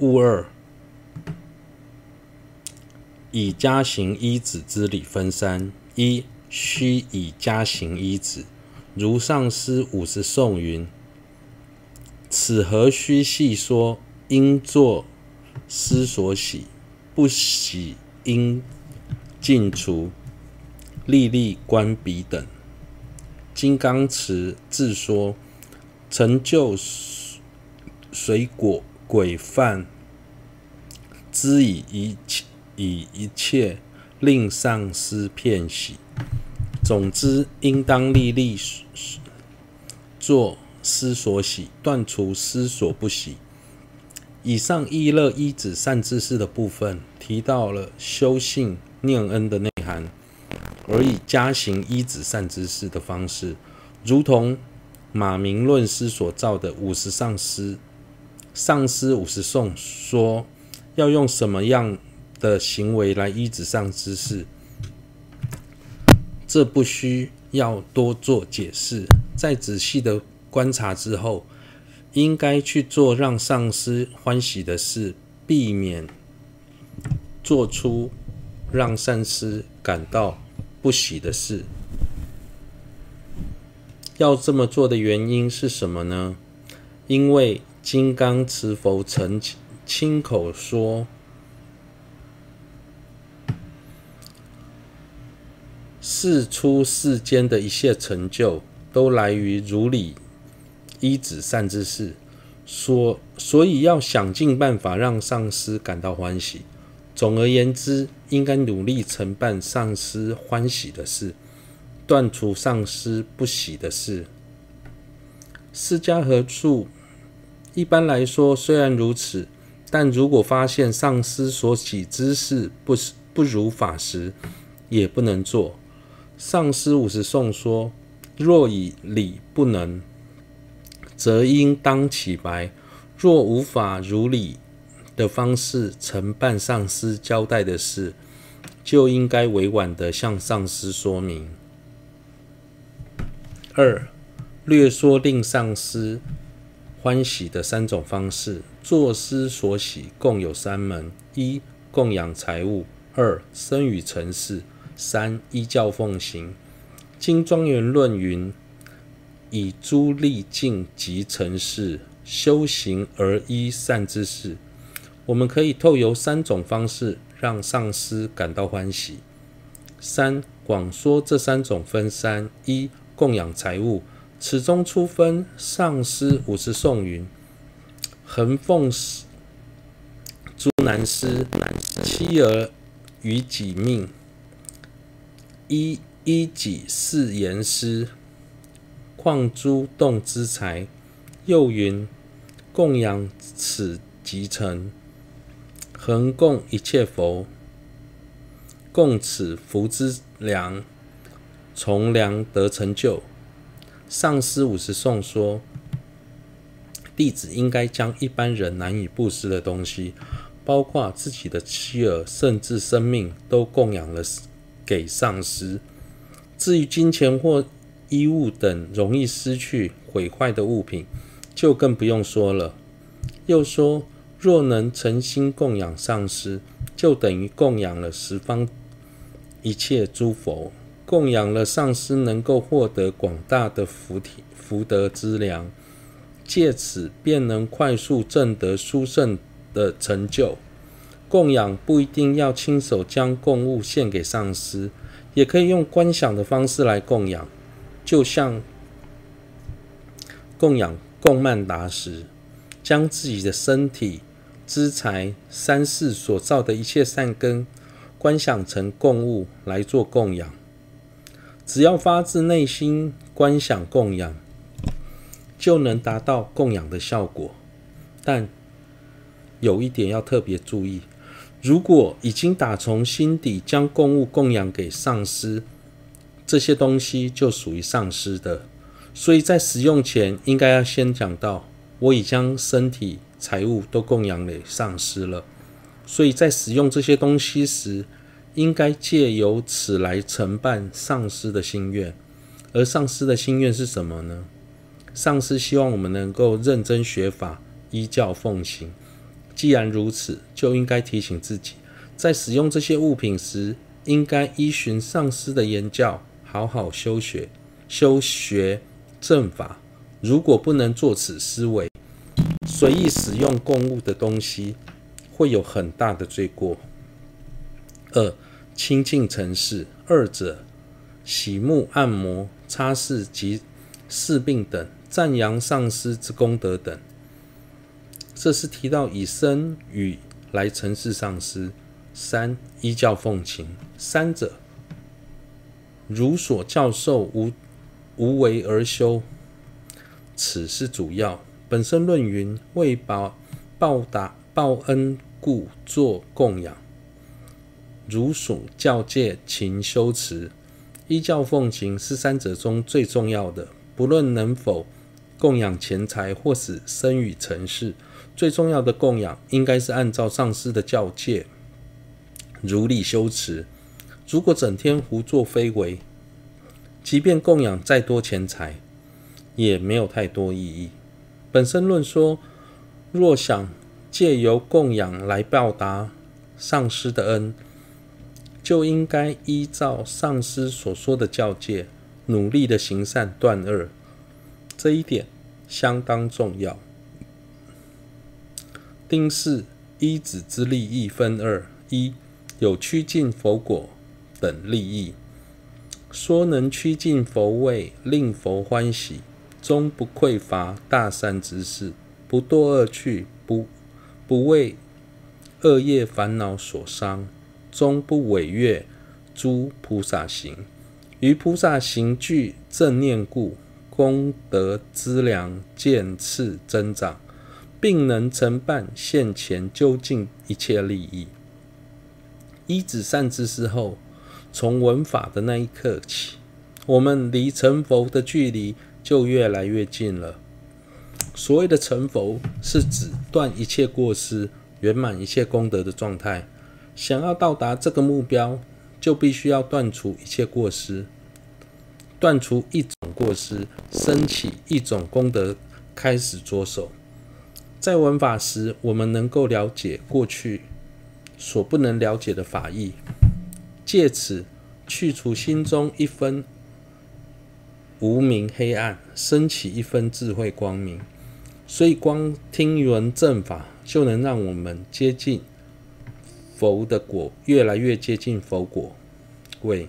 物二，以家行一子之理分三：一、须以家行一子，如上师五十颂云：“此何须细说？应作师所喜，不喜应尽除。”历历观彼等。金刚持自说，成就水果鬼犯，知以一切以一切令上师骗喜。总之，应当历历作思所喜，断除思所不喜。以上意乐依止善知识的部分，提到了修信念恩的内涵。而以加行依止善知识的方式，如同马明论师所造的五十上师，上师五十颂说，要用什么样的行为来依止上知识，这不需要多做解释。在仔细的观察之后，应该去做让上师欢喜的事，避免做出让上师感到。不喜的事，要这么做的原因是什么呢？因为金刚持佛曾亲口说，世出世间的一切成就，都来于如理依止善知识，所所以要想尽办法让上师感到欢喜。总而言之，应该努力承办上师欢喜的事，断除上师不喜的事。释迦何处？一般来说，虽然如此，但如果发现上师所喜之事不不如法时，也不能做。上师五十颂说：若以理不能，则应当起白；若无法如理。的方式承办上师交代的事，就应该委婉地向上师说明。二、略说令上师欢喜的三种方式。作师所喜共有三门：一、供养财物；二、身语承事；三、依教奉行。经庄严论云：以诸利尽及承事，修行而依善之事。我们可以透由三种方式让上师感到欢喜。三、广说这三种分三：一、供养财物，此中初分上师五十颂云：恒奉诸男师，妻儿与己命，依依己是言师，况诸动之财。又云：供养此即成。恒供一切佛，供此福之粮，从粮得成就。上师五十颂说，弟子应该将一般人难以布施的东西，包括自己的妻儿，甚至生命，都供养了给上师。至于金钱或衣物等容易失去、毁坏的物品，就更不用说了。又说。若能诚心供养上师，就等于供养了十方一切诸佛，供养了上师，能够获得广大的福体福德资粮，借此便能快速证得殊胜的成就。供养不一定要亲手将供物献给上师，也可以用观想的方式来供养，就像供养供曼达时，将自己的身体。资财三世所造的一切善根，观想成供物来做供养。只要发自内心观想供养，就能达到供养的效果。但有一点要特别注意：如果已经打从心底将供物供养给上师，这些东西就属于上师的。所以在使用前，应该要先讲到：我已将身体。财物都供养给上师了，所以在使用这些东西时，应该借由此来承办上师的心愿。而上师的心愿是什么呢？上师希望我们能够认真学法，依教奉行，既然如此，就应该提醒自己，在使用这些物品时，应该依循上师的言教，好好修学、修学正法。如果不能做此思维，随意使用供物的东西，会有很大的罪过。二、清净尘世，二者洗沐、按摩、擦拭及侍病等，赞扬上师之功德等。这是提到以身语来陈示上师。三、依教奉行，三者如所教授无无为而修，此是主要。本生论云：为报报答报恩故作供养。如属教诫勤修持，依教奉行是三者中最重要的。不论能否供养钱财或是生与尘世，最重要的供养应该是按照上师的教诫，如理修持。如果整天胡作非为，即便供养再多钱财，也没有太多意义。本生论说，若想借由供养来报答上师的恩。就应该依照上师所说的教诫，努力的行善断恶，这一点相当重要。丁四依止之利益分二：一有趋近佛果等利益，说能趋近佛位，令佛欢喜，终不匮乏大善之事，不堕恶趣，不不为恶业烦恼所伤。终不违越诸菩萨行，于菩萨行具正念故，功德资粮渐次增长，并能承办现前究竟一切利益。依止善知识后，从闻法的那一刻起，我们离成佛的距离就越来越近了。所谓的成佛，是指断一切过失，圆满一切功德的状态。想要到达这个目标，就必须要断除一切过失，断除一种过失，升起一种功德，开始着手。在闻法时，我们能够了解过去所不能了解的法义，借此去除心中一分无明黑暗，升起一分智慧光明。所以，光听闻正法，就能让我们接近。佛的果越来越接近佛果位，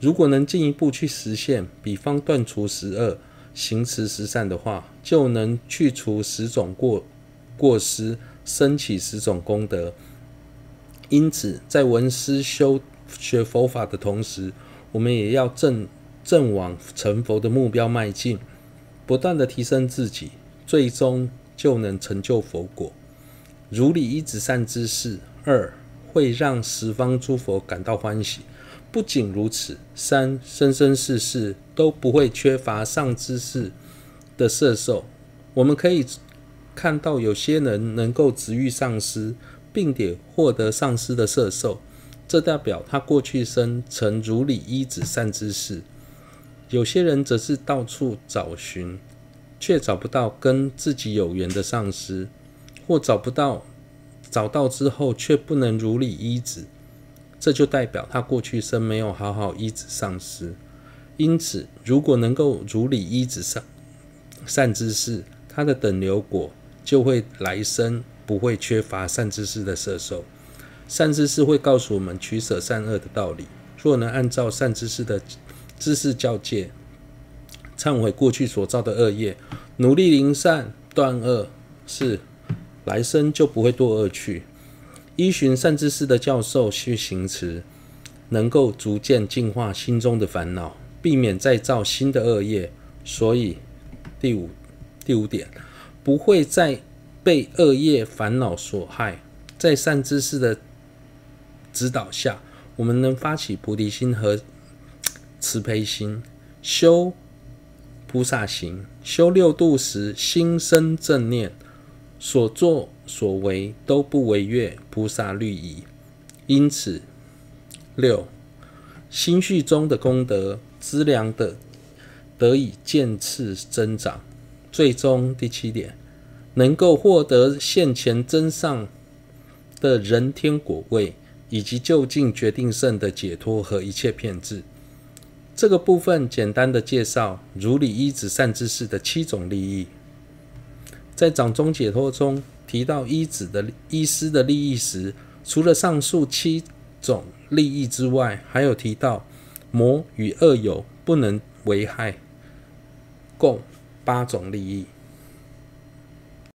如果能进一步去实现，比方断除十恶，行持十善的话，就能去除十种过过失，升起十种功德。因此，在闻思修学佛法的同时，我们也要正正往成佛的目标迈进，不断的提升自己，最终就能成就佛果。如理一止善知识二。会让十方诸佛感到欢喜。不仅如此，三生生世世都不会缺乏上知识的摄受。我们可以看到，有些人能够值遇上师，并且获得上师的摄受，这代表他过去生曾如理依止善知识。有些人则是到处找寻，却找不到跟自己有缘的上师，或找不到。找到之后却不能如理依止，这就代表他过去生没有好好依止上师。因此，如果能够如理依止上善知识，他的等流果就会来生不会缺乏善知识的摄受。善知识会告诉我们取舍善恶的道理。若能按照善知识的知识教诫，忏悔过去所造的恶业，努力行善断恶，是。来生就不会堕恶趣，依循善知识的教授去行持，能够逐渐净化心中的烦恼，避免再造新的恶业。所以，第五第五点，不会再被恶业烦恼所害。在善知识的指导下，我们能发起菩提心和慈悲心，修菩萨行，修六度时心生正念。所作所为都不违越菩萨律仪，因此六心绪中的功德资粮的得以渐次增长，最终第七点能够获得现前增上的人天果位，以及究竟决定胜的解脱和一切骗智。这个部分简单的介绍如理依止善知识的七种利益。在掌中解脱中提到依子的医师的利益时，除了上述七种利益之外，还有提到魔与恶有不能为害，共八种利益。